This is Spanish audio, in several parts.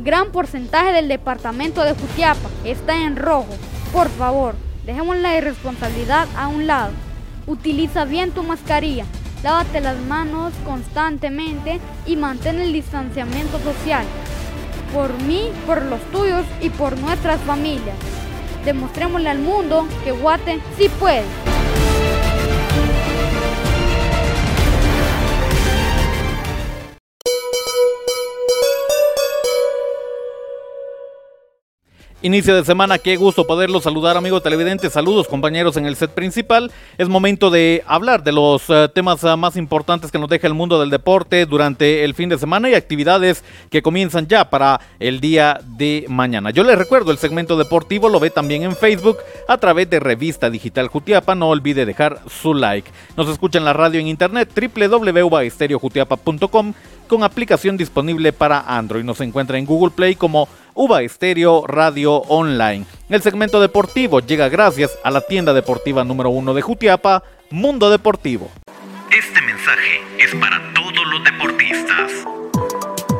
Gran porcentaje del departamento de Jutiapa está en rojo. Por favor, dejemos la irresponsabilidad a un lado. Utiliza bien tu mascarilla, lávate las manos constantemente y mantén el distanciamiento social. Por mí, por los tuyos y por nuestras familias. Demostrémosle al mundo que Guate sí puede. Inicio de semana, qué gusto poderlos saludar amigos televidentes, saludos compañeros en el set principal. Es momento de hablar de los uh, temas uh, más importantes que nos deja el mundo del deporte durante el fin de semana y actividades que comienzan ya para el día de mañana. Yo les recuerdo, el segmento deportivo lo ve también en Facebook a través de Revista Digital Jutiapa, no olvide dejar su like. Nos escucha en la radio en internet www.estereojutiapa.com con aplicación disponible para Android. Nos encuentra en Google Play como Uva Estéreo Radio Online. El segmento deportivo llega gracias a la tienda deportiva número uno de Jutiapa, Mundo Deportivo.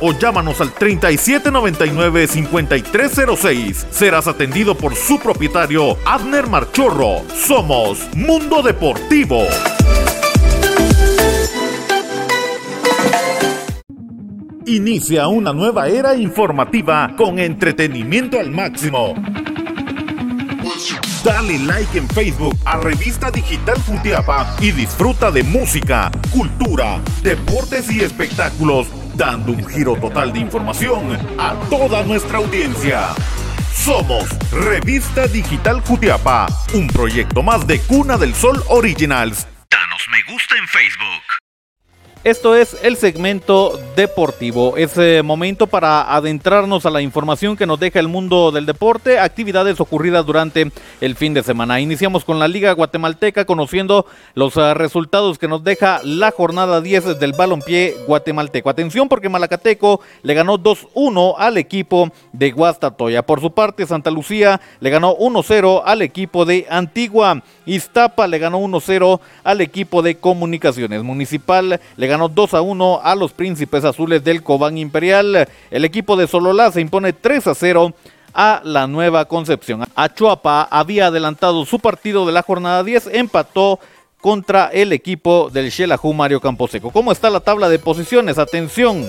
o llámanos al 3799-5306. Serás atendido por su propietario, Abner Marchorro. Somos Mundo Deportivo. Inicia una nueva era informativa con entretenimiento al máximo. Dale like en Facebook a Revista Digital Jutiapa y disfruta de música, cultura, deportes y espectáculos dando un giro total de información a toda nuestra audiencia. Somos Revista Digital Jutiapa, un proyecto más de Cuna del Sol Originals. Danos me gusta en Facebook. Esto es el segmento deportivo. Es eh, momento para adentrarnos a la información que nos deja el mundo del deporte, actividades ocurridas durante el fin de semana. Iniciamos con la Liga Guatemalteca conociendo los uh, resultados que nos deja la jornada 10 del balompié guatemalteco. Atención porque Malacateco le ganó 2-1 al equipo de Guastatoya. Por su parte, Santa Lucía le ganó 1-0 al equipo de Antigua. Iztapa le ganó 1-0 al equipo de Comunicaciones. Municipal le ganó 2 a 1 a los Príncipes Azules del Cobán Imperial. El equipo de Sololá se impone 3 a 0 a la Nueva Concepción. Achuapa había adelantado su partido de la jornada 10, empató contra el equipo del Xelajú Mario Camposeco. ¿Cómo está la tabla de posiciones? Atención.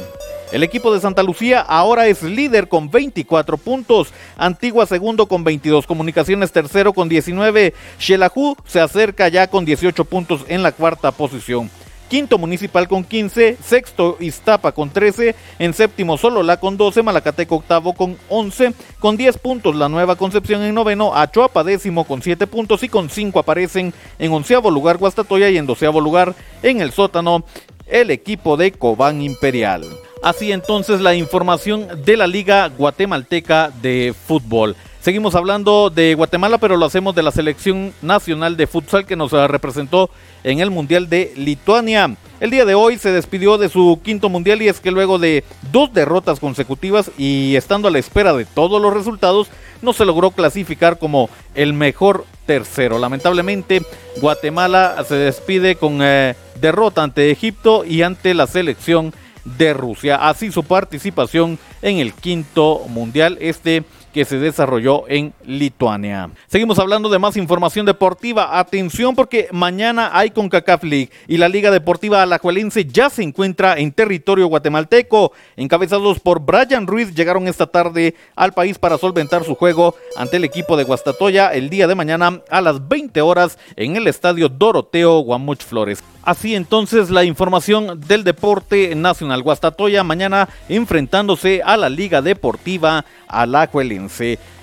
El equipo de Santa Lucía ahora es líder con 24 puntos. Antigua segundo con 22. Comunicaciones tercero con 19. Xelajú se acerca ya con 18 puntos en la cuarta posición. Quinto Municipal con 15, sexto Iztapa con 13, en séptimo Solola con 12, Malacateco octavo con 11, con 10 puntos la Nueva Concepción en noveno, Achuapa décimo con 7 puntos y con 5 aparecen en onceavo lugar Guastatoya y en doceavo lugar en el sótano el equipo de Cobán Imperial. Así entonces la información de la Liga Guatemalteca de Fútbol. Seguimos hablando de Guatemala, pero lo hacemos de la selección nacional de futsal que nos representó en el Mundial de Lituania. El día de hoy se despidió de su quinto mundial y es que luego de dos derrotas consecutivas y estando a la espera de todos los resultados, no se logró clasificar como el mejor tercero. Lamentablemente, Guatemala se despide con eh, derrota ante Egipto y ante la selección de Rusia. Así su participación en el quinto mundial. Este que se desarrolló en Lituania. Seguimos hablando de más información deportiva. Atención porque mañana hay CONCACAF League y la Liga Deportiva Alajuelense ya se encuentra en territorio guatemalteco. Encabezados por Brian Ruiz llegaron esta tarde al país para solventar su juego ante el equipo de Guastatoya el día de mañana a las 20 horas en el estadio Doroteo Guamuch Flores. Así entonces la información del deporte nacional. Guastatoya mañana enfrentándose a la Liga Deportiva Alajuelense.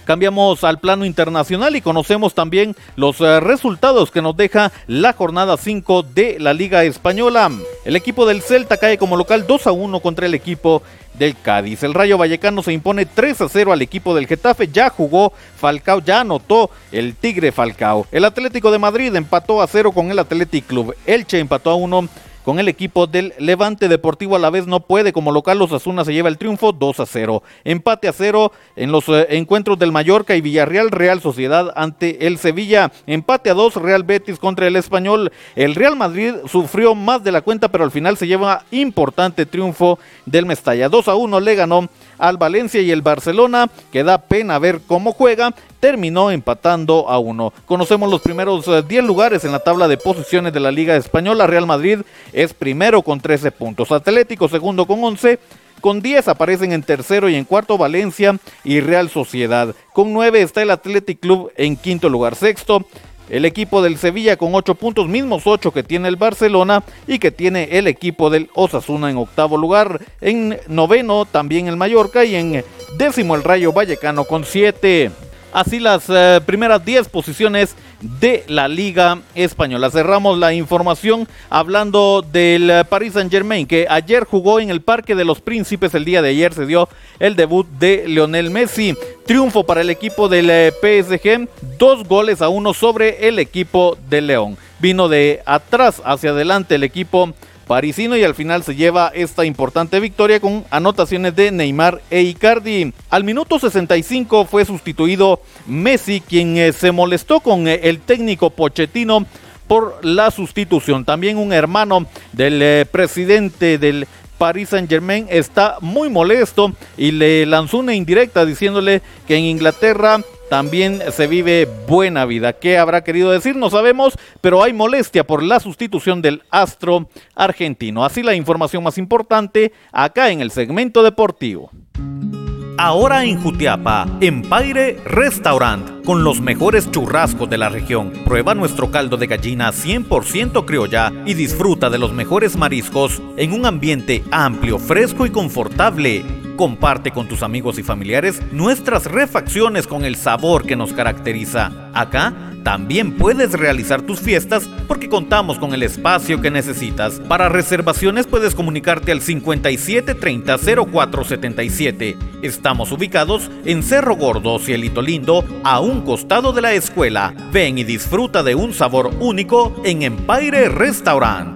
Cambiamos al plano internacional y conocemos también los eh, resultados que nos deja la jornada 5 de la Liga Española. El equipo del Celta cae como local 2 a 1 contra el equipo del Cádiz. El Rayo Vallecano se impone 3 a 0 al equipo del Getafe. Ya jugó Falcao, ya anotó el Tigre Falcao. El Atlético de Madrid empató a 0 con el Athletic Club. Elche empató a 1 con el equipo del Levante Deportivo a la vez no puede. Como local, los Asuna se lleva el triunfo 2 a 0. Empate a 0 en los eh, encuentros del Mallorca y Villarreal, Real Sociedad ante el Sevilla. Empate a 2, Real Betis contra el Español. El Real Madrid sufrió más de la cuenta, pero al final se lleva importante triunfo del Mestalla. 2 a 1 le ganó al Valencia y el Barcelona, que da pena ver cómo juega, terminó empatando a uno. Conocemos los primeros 10 eh, lugares en la tabla de posiciones de la Liga Española. Real Madrid es primero con 13 puntos, Atlético segundo con 11. Con 10 aparecen en tercero y en cuarto Valencia y Real Sociedad. Con 9 está el Athletic Club en quinto lugar. Sexto, el equipo del Sevilla con 8 puntos, mismos 8 que tiene el Barcelona y que tiene el equipo del Osasuna en octavo lugar. En noveno también el Mallorca y en décimo el Rayo Vallecano con 7. Así las eh, primeras 10 posiciones de la Liga Española. Cerramos la información hablando del Paris Saint Germain que ayer jugó en el Parque de los Príncipes. El día de ayer se dio el debut de Lionel Messi. Triunfo para el equipo del eh, PSG. Dos goles a uno sobre el equipo de León. Vino de atrás hacia adelante el equipo parisino y al final se lleva esta importante victoria con anotaciones de Neymar e Icardi. Al minuto 65 fue sustituido Messi, quien eh, se molestó con eh, el técnico Pochettino por la sustitución. También un hermano del eh, presidente del Paris Saint Germain está muy molesto y le lanzó una indirecta diciéndole que en Inglaterra también se vive buena vida. ¿Qué habrá querido decir? No sabemos, pero hay molestia por la sustitución del astro argentino. Así la información más importante acá en el segmento deportivo. Ahora en Jutiapa, Empire Restaurant, con los mejores churrascos de la región. Prueba nuestro caldo de gallina 100% criolla y disfruta de los mejores mariscos en un ambiente amplio, fresco y confortable. Comparte con tus amigos y familiares nuestras refacciones con el sabor que nos caracteriza. Acá también puedes realizar tus fiestas porque contamos con el espacio que necesitas. Para reservaciones puedes comunicarte al 5730 0477. Estamos ubicados en Cerro Gordo, Cielito Lindo, a un costado de la escuela. Ven y disfruta de un sabor único en Empire Restaurant.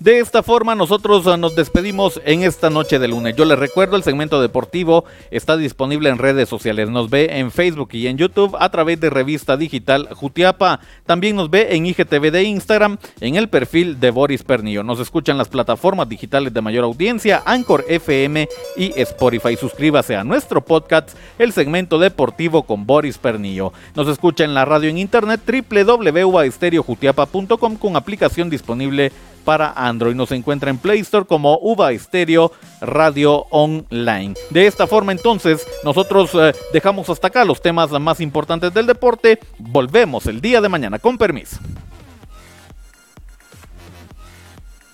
De esta forma nosotros ah, nos despedimos en esta noche de lunes. Yo les recuerdo, el segmento deportivo está disponible en redes sociales. Nos ve en Facebook y en YouTube a través de revista digital Jutiapa. También nos ve en IGTV de Instagram en el perfil de Boris Pernillo. Nos escuchan las plataformas digitales de mayor audiencia, Anchor FM y Spotify. Suscríbase a nuestro podcast, el segmento deportivo con Boris Pernillo. Nos escucha en la radio en internet www.estereojutiapa.com con aplicación disponible para Android. Nos encuentra en Play Store como Uva Stereo Radio Online. De esta forma entonces nosotros eh, dejamos hasta acá los temas más importantes del deporte. Volvemos el día de mañana. Con permiso.